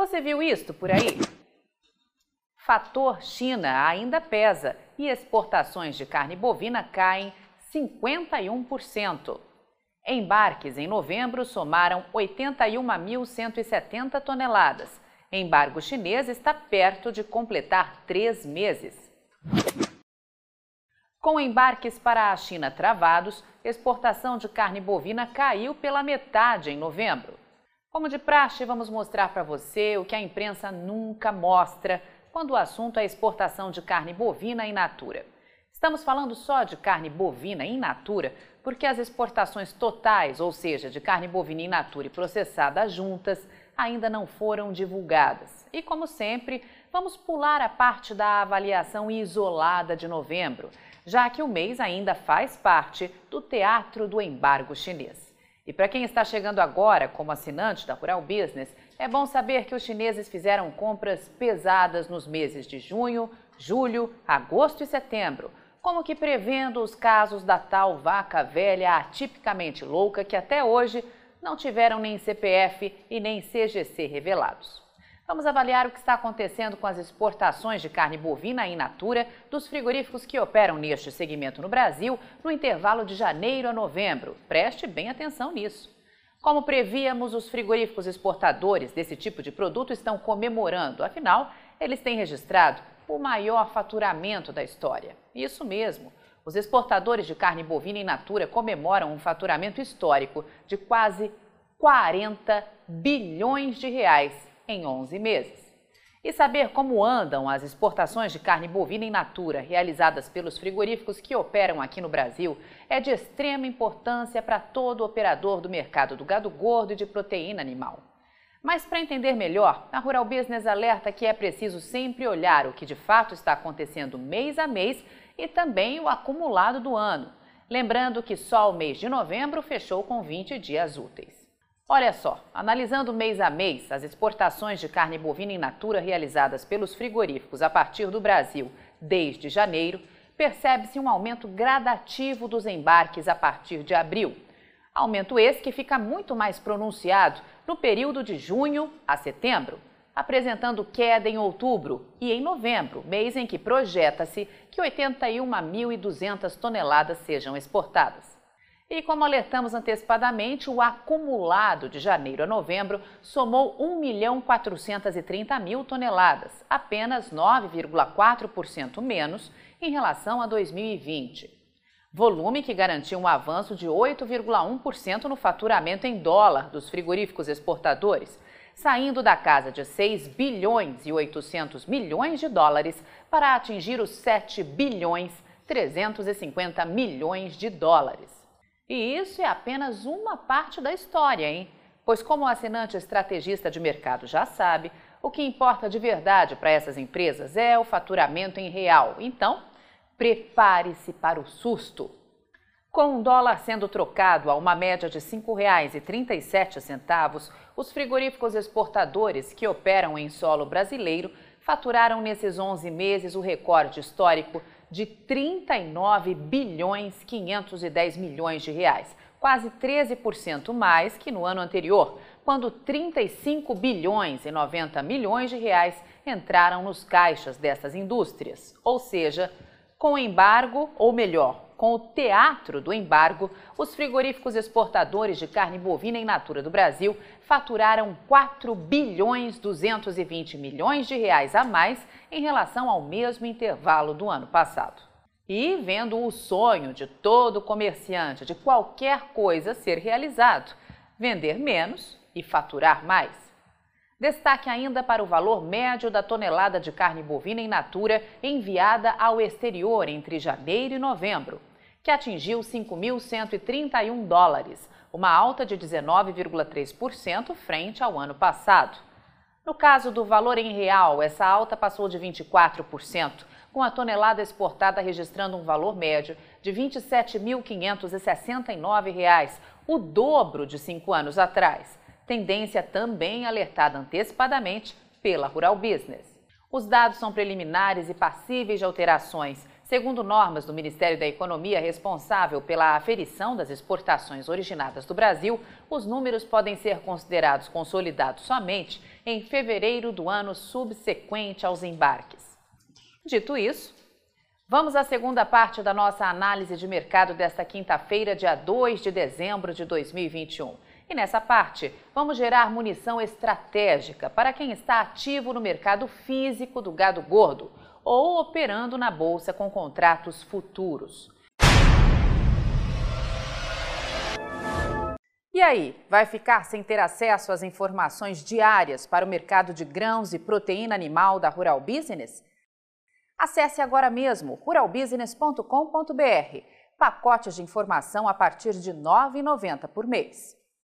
Você viu isto por aí? Fator China ainda pesa e exportações de carne bovina caem 51%. Embarques em novembro somaram 81.170 toneladas. Embargo chinês está perto de completar três meses. Com embarques para a China travados, exportação de carne bovina caiu pela metade em novembro. Como de praxe, vamos mostrar para você o que a imprensa nunca mostra quando o assunto é exportação de carne bovina in natura. Estamos falando só de carne bovina in natura porque as exportações totais, ou seja, de carne bovina in natura e processada juntas, ainda não foram divulgadas. E como sempre, vamos pular a parte da avaliação isolada de novembro já que o mês ainda faz parte do teatro do embargo chinês. E para quem está chegando agora como assinante da Rural Business, é bom saber que os chineses fizeram compras pesadas nos meses de junho, julho, agosto e setembro, como que prevendo os casos da tal vaca velha atipicamente louca que até hoje não tiveram nem CPF e nem CGC revelados. Vamos avaliar o que está acontecendo com as exportações de carne bovina in natura dos frigoríficos que operam neste segmento no Brasil no intervalo de janeiro a novembro. Preste bem atenção nisso. Como prevíamos, os frigoríficos exportadores desse tipo de produto estão comemorando, afinal, eles têm registrado o maior faturamento da história. Isso mesmo. Os exportadores de carne bovina in natura comemoram um faturamento histórico de quase 40 bilhões de reais em 11 meses. E saber como andam as exportações de carne bovina in natura realizadas pelos frigoríficos que operam aqui no Brasil é de extrema importância para todo operador do mercado do gado gordo e de proteína animal. Mas para entender melhor, a Rural Business alerta que é preciso sempre olhar o que de fato está acontecendo mês a mês e também o acumulado do ano. Lembrando que só o mês de novembro fechou com 20 dias úteis. Olha só, analisando mês a mês as exportações de carne bovina in natura realizadas pelos frigoríficos a partir do Brasil desde janeiro, percebe-se um aumento gradativo dos embarques a partir de abril. Aumento esse que fica muito mais pronunciado no período de junho a setembro, apresentando queda em outubro e em novembro, mês em que projeta-se que 81.200 toneladas sejam exportadas. E como alertamos antecipadamente, o acumulado de janeiro a novembro somou 1 milhão 430 mil toneladas, apenas 9,4% menos em relação a 2020. Volume que garantiu um avanço de 8,1% no faturamento em dólar dos frigoríficos exportadores, saindo da casa de 6 bilhões e 800 milhões de dólares para atingir os 7 bilhões 350 milhões de dólares. E isso é apenas uma parte da história, hein? Pois, como o assinante estrategista de mercado já sabe, o que importa de verdade para essas empresas é o faturamento em real. Então, prepare-se para o susto. Com o dólar sendo trocado a uma média de R$ 5,37, os frigoríficos exportadores que operam em solo brasileiro faturaram nesses 11 meses o recorde histórico de 39 bilhões 510 milhões de reais, quase 13% mais que no ano anterior, quando 35 bilhões e 90 milhões de reais entraram nos caixas dessas indústrias. Ou seja, com embargo, ou melhor, com o teatro do embargo, os frigoríficos exportadores de carne bovina in natura do Brasil faturaram 4 bilhões 220 milhões de reais a mais em relação ao mesmo intervalo do ano passado. E vendo o sonho de todo comerciante de qualquer coisa ser realizado, vender menos e faturar mais. Destaque ainda para o valor médio da tonelada de carne bovina in natura enviada ao exterior entre janeiro e novembro que atingiu 5.131 dólares, uma alta de 19,3% frente ao ano passado. No caso do valor em real, essa alta passou de 24%, com a tonelada exportada registrando um valor médio de R$ 27.569, o dobro de cinco anos atrás. Tendência também alertada antecipadamente pela Rural Business. Os dados são preliminares e passíveis de alterações Segundo normas do Ministério da Economia responsável pela aferição das exportações originadas do Brasil, os números podem ser considerados consolidados somente em fevereiro do ano subsequente aos embarques. Dito isso, vamos à segunda parte da nossa análise de mercado desta quinta-feira, dia 2 de dezembro de 2021. E nessa parte, vamos gerar munição estratégica para quem está ativo no mercado físico do gado gordo ou operando na bolsa com contratos futuros. E aí, vai ficar sem ter acesso às informações diárias para o mercado de grãos e proteína animal da Rural Business? Acesse agora mesmo ruralbusiness.com.br. Pacotes de informação a partir de R$ 9,90 por mês.